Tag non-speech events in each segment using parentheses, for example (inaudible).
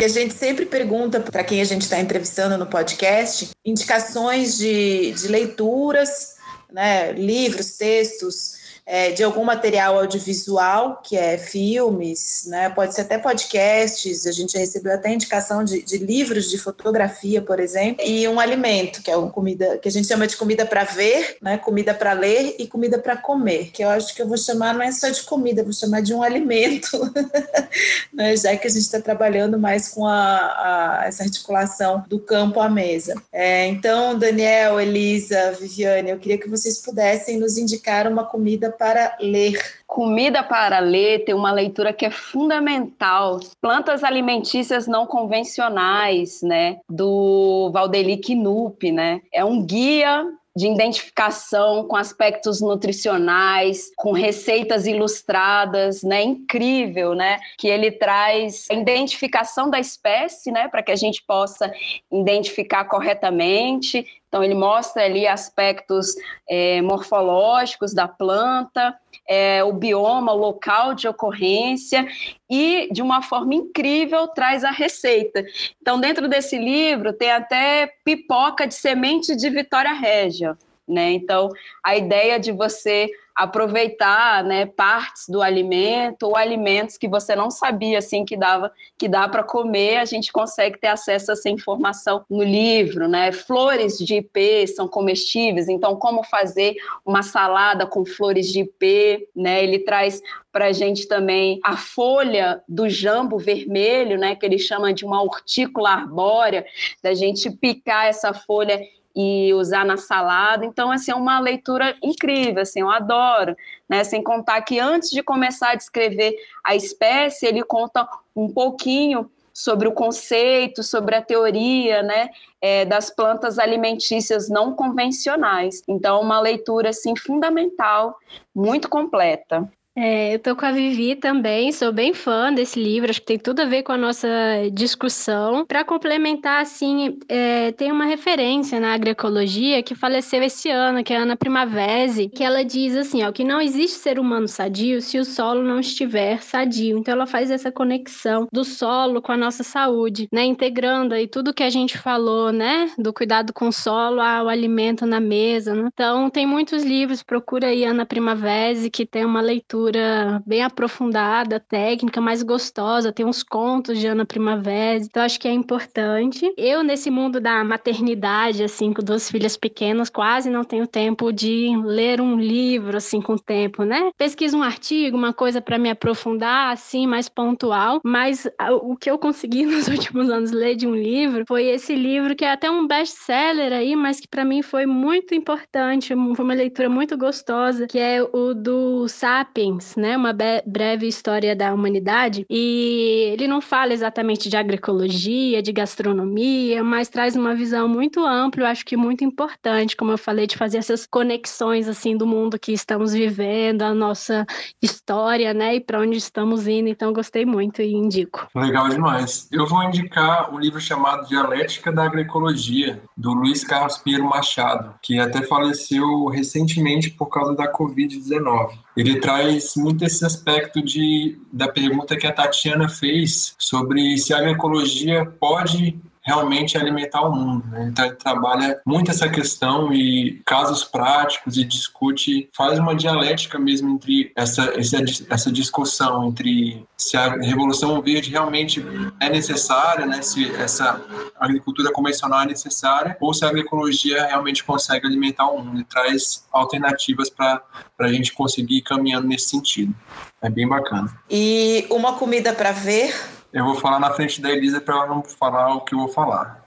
E a gente sempre pergunta para quem a gente está entrevistando no podcast indicações de, de leituras, né, livros, textos é, de algum material audiovisual, que é filmes, né? pode ser até podcasts, a gente recebeu até indicação de, de livros de fotografia, por exemplo, e um alimento, que é uma comida que a gente chama de comida para ver, né? comida para ler e comida para comer, que eu acho que eu vou chamar não é só de comida, vou chamar de um alimento, (laughs) né? já que a gente está trabalhando mais com a, a, essa articulação do campo à mesa. É, então, Daniel, Elisa, Viviane, eu queria que vocês pudessem nos indicar uma comida para ler. Comida para ler tem uma leitura que é fundamental. Plantas alimentícias não convencionais, né? Do Valdeli Knupp, né? É um guia de identificação com aspectos nutricionais, com receitas ilustradas, né? Incrível, né? Que ele traz a identificação da espécie, né? Para que a gente possa identificar corretamente. Então, ele mostra ali aspectos é, morfológicos da planta, é, o bioma, o local de ocorrência e, de uma forma incrível, traz a receita. Então, dentro desse livro, tem até pipoca de semente de Vitória Régia. Né? Então, a ideia de você aproveitar né, partes do alimento ou alimentos que você não sabia assim que dava que dá para comer, a gente consegue ter acesso a essa informação no livro, né? Flores de ipê são comestíveis, então como fazer uma salada com flores de ipê, né? Ele traz para a gente também a folha do jambo vermelho, né? Que ele chama de uma hortícola arbórea, da gente picar essa folha e usar na salada. Então, assim, é uma leitura incrível, assim, eu adoro, né? Sem contar que antes de começar a descrever a espécie, ele conta um pouquinho sobre o conceito, sobre a teoria, né, é, das plantas alimentícias não convencionais. Então, uma leitura, assim, fundamental, muito completa. É, eu tô com a Vivi também, sou bem fã desse livro, acho que tem tudo a ver com a nossa discussão. Para complementar, assim, é, tem uma referência na agroecologia que faleceu esse ano, que é a Ana Primavesi, que ela diz assim, ó, que não existe ser humano sadio se o solo não estiver sadio. Então ela faz essa conexão do solo com a nossa saúde, né, integrando aí tudo que a gente falou, né, do cuidado com o solo ao alimento na mesa, né? Então tem muitos livros, procura aí Ana Primavesi, que tem uma leitura leitura bem aprofundada, técnica, mais gostosa. Tem uns contos de Ana Primavera, então acho que é importante. Eu, nesse mundo da maternidade, assim, com duas filhas pequenas, quase não tenho tempo de ler um livro, assim, com tempo, né? Pesquiso um artigo, uma coisa para me aprofundar, assim, mais pontual, mas o que eu consegui (laughs) nos últimos anos ler de um livro foi esse livro que é até um best-seller aí, mas que para mim foi muito importante, foi uma leitura muito gostosa, que é o do Né? Uma breve história da humanidade. E ele não fala exatamente de agroecologia, de gastronomia, mas traz uma visão muito ampla, eu acho que muito importante, como eu falei, de fazer essas conexões assim do mundo que estamos vivendo, a nossa história, né? E para onde estamos indo. Então, gostei muito e indico. Legal demais. Eu vou indicar um livro chamado Dialética da Agroecologia, do Luiz Carlos Pinheiro Machado, que até faleceu recentemente por causa da Covid-19 ele traz muito esse aspecto de, da pergunta que a Tatiana fez sobre se a agroecologia pode realmente alimentar o mundo. Né? Então ele trabalha muito essa questão e casos práticos e discute, faz uma dialética mesmo entre essa, essa, discussão entre se a revolução verde realmente é necessária, né? se essa agricultura convencional é necessária ou se a agroecologia realmente consegue alimentar o mundo e traz alternativas para a gente conseguir ir caminhando nesse sentido. É bem bacana. E uma comida para ver eu vou falar na frente da Elisa para ela não falar o que eu vou falar.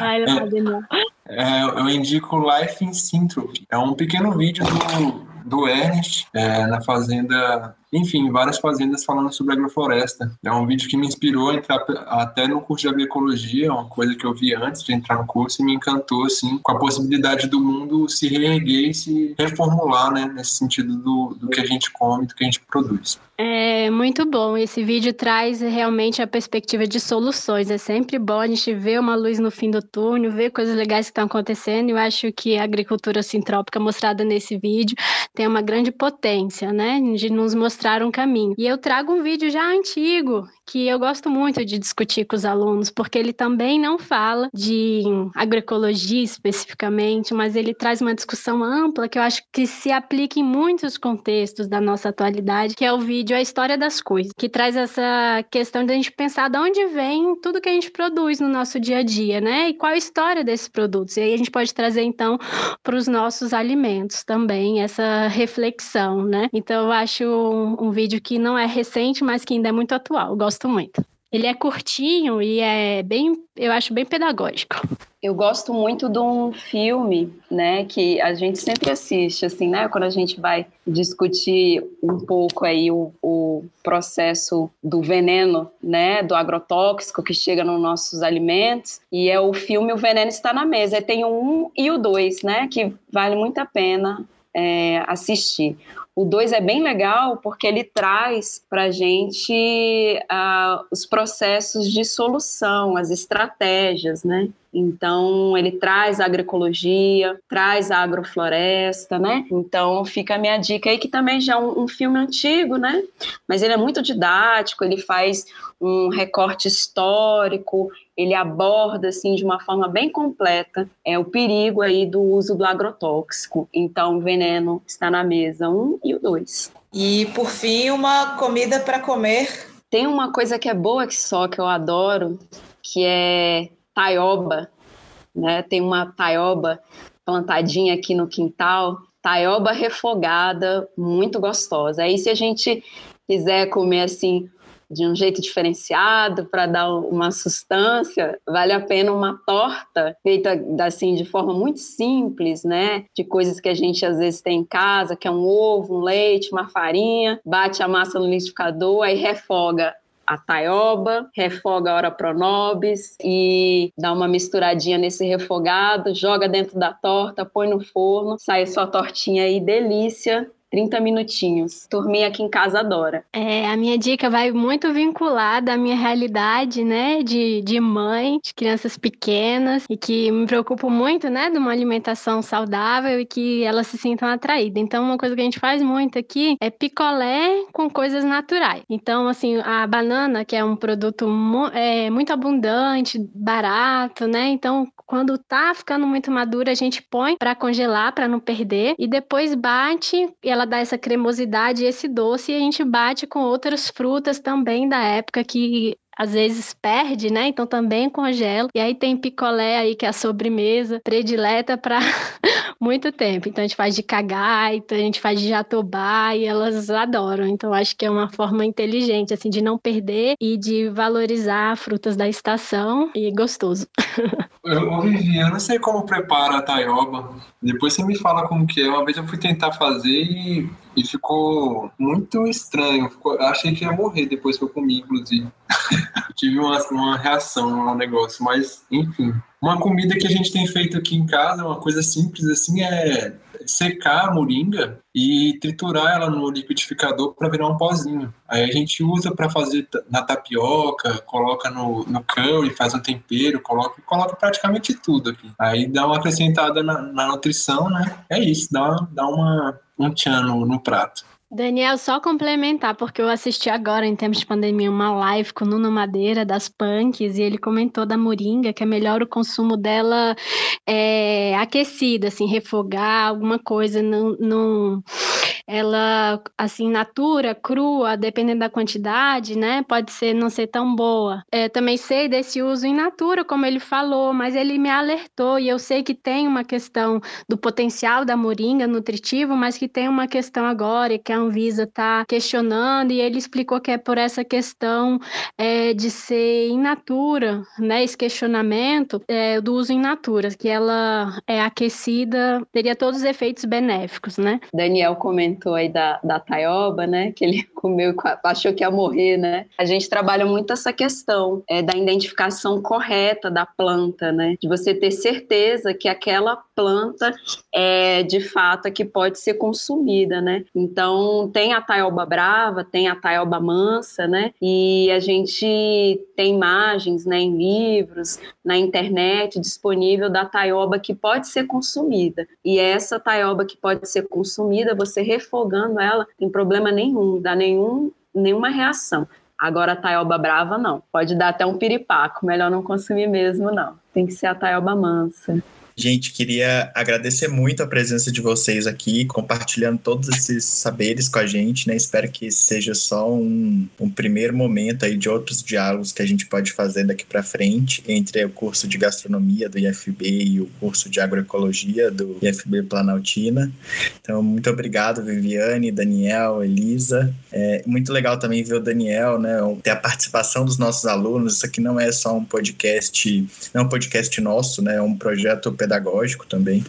Ai, não. É, eu indico Life in Syntropy. É um pequeno vídeo do, do Ernest é, na fazenda enfim, várias fazendas falando sobre agrofloresta. É um vídeo que me inspirou a entrar até no curso de agroecologia, uma coisa que eu vi antes de entrar no curso e me encantou, assim, com a possibilidade do mundo se reerguer e se reformular, né, nesse sentido do, do que a gente come, do que a gente produz. É muito bom. Esse vídeo traz realmente a perspectiva de soluções. É sempre bom a gente ver uma luz no fim do túnel, ver coisas legais que estão acontecendo. Eu acho que a agricultura sintrópica mostrada nesse vídeo tem uma grande potência, né, de nos mostrar mostrar um caminho. E eu trago um vídeo já antigo que eu gosto muito de discutir com os alunos, porque ele também não fala de agroecologia especificamente, mas ele traz uma discussão ampla que eu acho que se aplica em muitos contextos da nossa atualidade, que é o vídeo A História das Coisas, que traz essa questão de a gente pensar de onde vem tudo que a gente produz no nosso dia a dia, né? E qual a história desses produtos. E aí a gente pode trazer, então, para os nossos alimentos também essa reflexão, né? Então eu acho um, um vídeo que não é recente, mas que ainda é muito atual. Eu gosto muito. Ele é curtinho e é bem, eu acho bem pedagógico. Eu gosto muito de um filme, né, que a gente sempre assiste, assim, né, quando a gente vai discutir um pouco aí o, o processo do veneno, né, do agrotóxico que chega nos nossos alimentos, e é o filme O Veneno Está na Mesa. Tem o um e o dois, né, que vale muito a pena é, assistir. O 2 é bem legal porque ele traz para a gente uh, os processos de solução, as estratégias, né? Então, ele traz a agroecologia, traz a agrofloresta, né? Então, fica a minha dica aí, que também já é um, um filme antigo, né? Mas ele é muito didático, ele faz um recorte histórico, ele aborda assim de uma forma bem completa é o perigo aí do uso do agrotóxico. Então, o veneno está na mesa um e o dois. E por fim, uma comida para comer. Tem uma coisa que é boa que só que eu adoro, que é taioba, né? Tem uma taioba plantadinha aqui no quintal, taioba refogada, muito gostosa. Aí se a gente quiser comer assim de um jeito diferenciado para dar uma sustância, vale a pena uma torta feita assim de forma muito simples, né? De coisas que a gente às vezes tem em casa, que é um ovo, um leite, uma farinha, bate a massa no liquidificador, aí refoga a taioba, refoga a hora pronobis e dá uma misturadinha nesse refogado, joga dentro da torta, põe no forno, sai sua tortinha aí, delícia. 30 minutinhos. Turminha aqui em casa adora. É, a minha dica vai muito vinculada à minha realidade, né, de, de mãe, de crianças pequenas, e que me preocupo muito, né, de uma alimentação saudável e que elas se sintam atraídas. Então, uma coisa que a gente faz muito aqui é picolé com coisas naturais. Então, assim, a banana, que é um produto mu é, muito abundante, barato, né, então, quando tá ficando muito madura, a gente põe para congelar, para não perder, e depois bate e ela dá essa cremosidade esse doce, e a gente bate com outras frutas também da época que às vezes perde, né? Então também congelo. E aí tem picolé aí que é a sobremesa predileta para muito tempo. Então a gente faz de cagaita, a gente faz de jatobá e elas adoram. Então acho que é uma forma inteligente assim de não perder e de valorizar frutas da estação e gostoso. (laughs) Eu, Vivi, eu não sei como prepara a taioba. Depois você me fala como que é. Uma vez eu fui tentar fazer e, e ficou muito estranho. Ficou, achei que ia morrer depois que eu comi, inclusive. (laughs) Tive uma, uma reação ao negócio, mas enfim. Uma comida que a gente tem feito aqui em casa, uma coisa simples assim, é secar a moringa e triturar ela no liquidificador para virar um pozinho. Aí a gente usa para fazer na tapioca, coloca no, no curry, faz um tempero, coloca, coloca praticamente tudo aqui. Aí dá uma acrescentada na, na nutrição, né? É isso, dá, dá uma, um tchan no, no prato. Daniel, só complementar, porque eu assisti agora, em tempos de pandemia, uma live com o Nuno Madeira, das punks, e ele comentou da moringa, que é melhor o consumo dela é, aquecida, assim, refogar alguma coisa, não, ela, assim, natura, crua, dependendo da quantidade, né, pode ser não ser tão boa. É, também sei desse uso in natura, como ele falou, mas ele me alertou e eu sei que tem uma questão do potencial da moringa nutritivo, mas que tem uma questão agora que a Anvisa está questionando e ele explicou que é por essa questão é, de ser in natura, né, esse questionamento é, do uso in natura, que ela é aquecida, teria todos os efeitos benéficos, né? Daniel comentou comentou aí da, da taioba, né? Que ele comeu achou que ia morrer, né? A gente trabalha muito essa questão é, da identificação correta da planta, né? De você ter certeza que aquela planta é de fato que pode ser consumida, né? Então tem a taioba brava, tem a taioba mansa, né? E a gente tem imagens, né, em livros, na internet disponível da taioba que pode ser consumida. E essa taioba que pode ser consumida, você refogando ela, tem problema nenhum, dá nenhum nenhum, nenhuma reação. Agora a taioba brava não. Pode dar até um piripaco, melhor não consumir mesmo não. Tem que ser a taioba mansa. Gente, queria agradecer muito a presença de vocês aqui, compartilhando todos esses saberes com a gente, né? Espero que seja só um, um primeiro momento aí de outros diálogos que a gente pode fazer daqui para frente entre o curso de gastronomia do IFB e o curso de agroecologia do IFB Planaltina. Então, muito obrigado, Viviane, Daniel, Elisa. É muito legal também ver o Daniel, né? Ter a participação dos nossos alunos. Isso aqui não é só um podcast, não é um podcast nosso, né? É um projeto pedagógico também.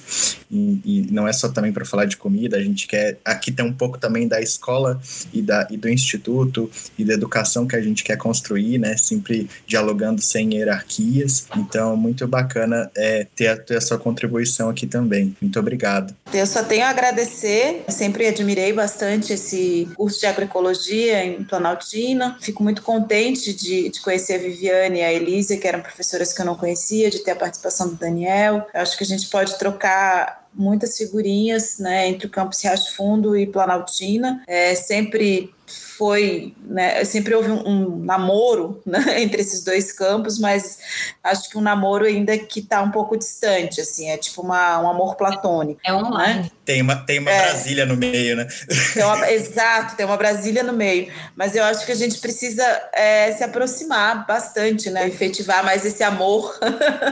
E, e não é só também para falar de comida, a gente quer. Aqui tem um pouco também da escola e, da, e do instituto e da educação que a gente quer construir, né? Sempre dialogando sem hierarquias. Então, muito bacana é, ter, a, ter a sua contribuição aqui também. Muito obrigado. Eu só tenho a agradecer, sempre admirei bastante esse curso de agroecologia em Planaltina. Fico muito contente de, de conhecer a Viviane e a Elisa, que eram professoras que eu não conhecia, de ter a participação do Daniel. Eu acho que a gente pode trocar muitas figurinhas né, entre o campus Riacho Fundo e Planaltina. É, sempre foi, né, sempre houve um, um namoro né, (laughs) entre esses dois campos, mas acho que um namoro ainda que está um pouco distante, assim, é tipo uma, um amor platônico. É online. Né? Tem uma, tem uma é, Brasília no meio, né? Tem uma, exato, tem uma Brasília no meio, mas eu acho que a gente precisa é, se aproximar bastante, né, efetivar mais esse amor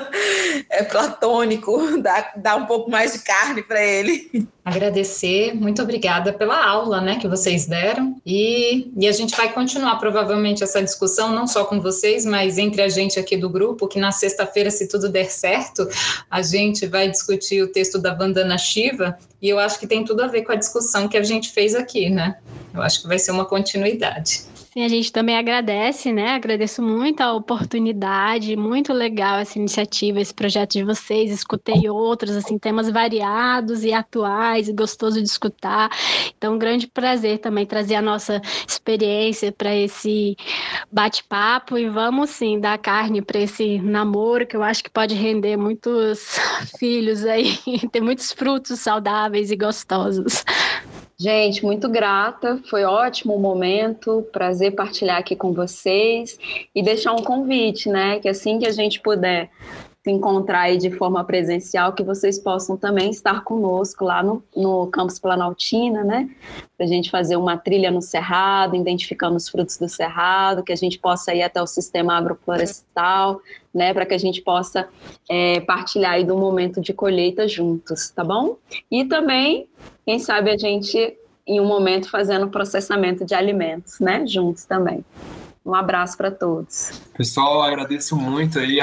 (laughs) é, platônico, (laughs) dar, dar um pouco mais de carne para ele agradecer, muito obrigada pela aula, né, que vocês deram, e, e a gente vai continuar provavelmente essa discussão, não só com vocês, mas entre a gente aqui do grupo, que na sexta-feira, se tudo der certo, a gente vai discutir o texto da Vandana Shiva, e eu acho que tem tudo a ver com a discussão que a gente fez aqui, né, eu acho que vai ser uma continuidade. Sim, a gente também agradece, né? Agradeço muito a oportunidade, muito legal essa iniciativa, esse projeto de vocês. Escutei outros, assim, temas variados e atuais, e gostoso de escutar. Então, um grande prazer também trazer a nossa experiência para esse bate-papo e vamos sim dar carne para esse namoro que eu acho que pode render muitos (laughs) filhos aí, (laughs) ter muitos frutos saudáveis e gostosos. Gente, muito grata, foi ótimo o momento, prazer partilhar aqui com vocês e deixar um convite, né? Que assim que a gente puder se encontrar aí de forma presencial, que vocês possam também estar conosco lá no, no Campus Planaltina, né? Para a gente fazer uma trilha no Cerrado, identificando os frutos do Cerrado, que a gente possa ir até o sistema agroflorestal, né? Para que a gente possa é, partilhar aí do momento de colheita juntos, tá bom? E também quem sabe a gente, em um momento, fazendo processamento de alimentos, né? Juntos também. Um abraço para todos. Pessoal, agradeço muito aí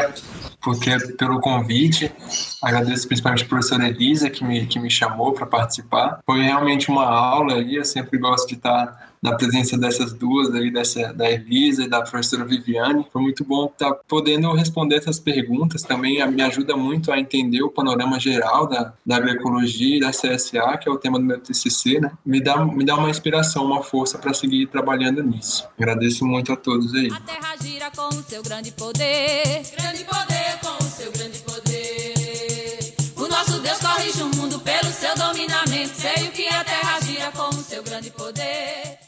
porque, pelo convite. Agradeço principalmente a professora Elisa, que me, que me chamou para participar. Foi realmente uma aula aí, eu sempre gosto de estar na presença dessas duas aí, dessa, da Elisa e da professora Viviane. Foi muito bom estar podendo responder essas perguntas também, me ajuda muito a entender o panorama geral da, da agroecologia e da CSA, que é o tema do meu TCC, né? Me dá, me dá uma inspiração, uma força para seguir trabalhando nisso. Agradeço muito a todos aí. A terra gira com o seu grande poder, grande poder com o seu grande poder. O nosso Deus corrige o mundo pelo seu dominamento. Sei o que a terra gira com o seu grande poder.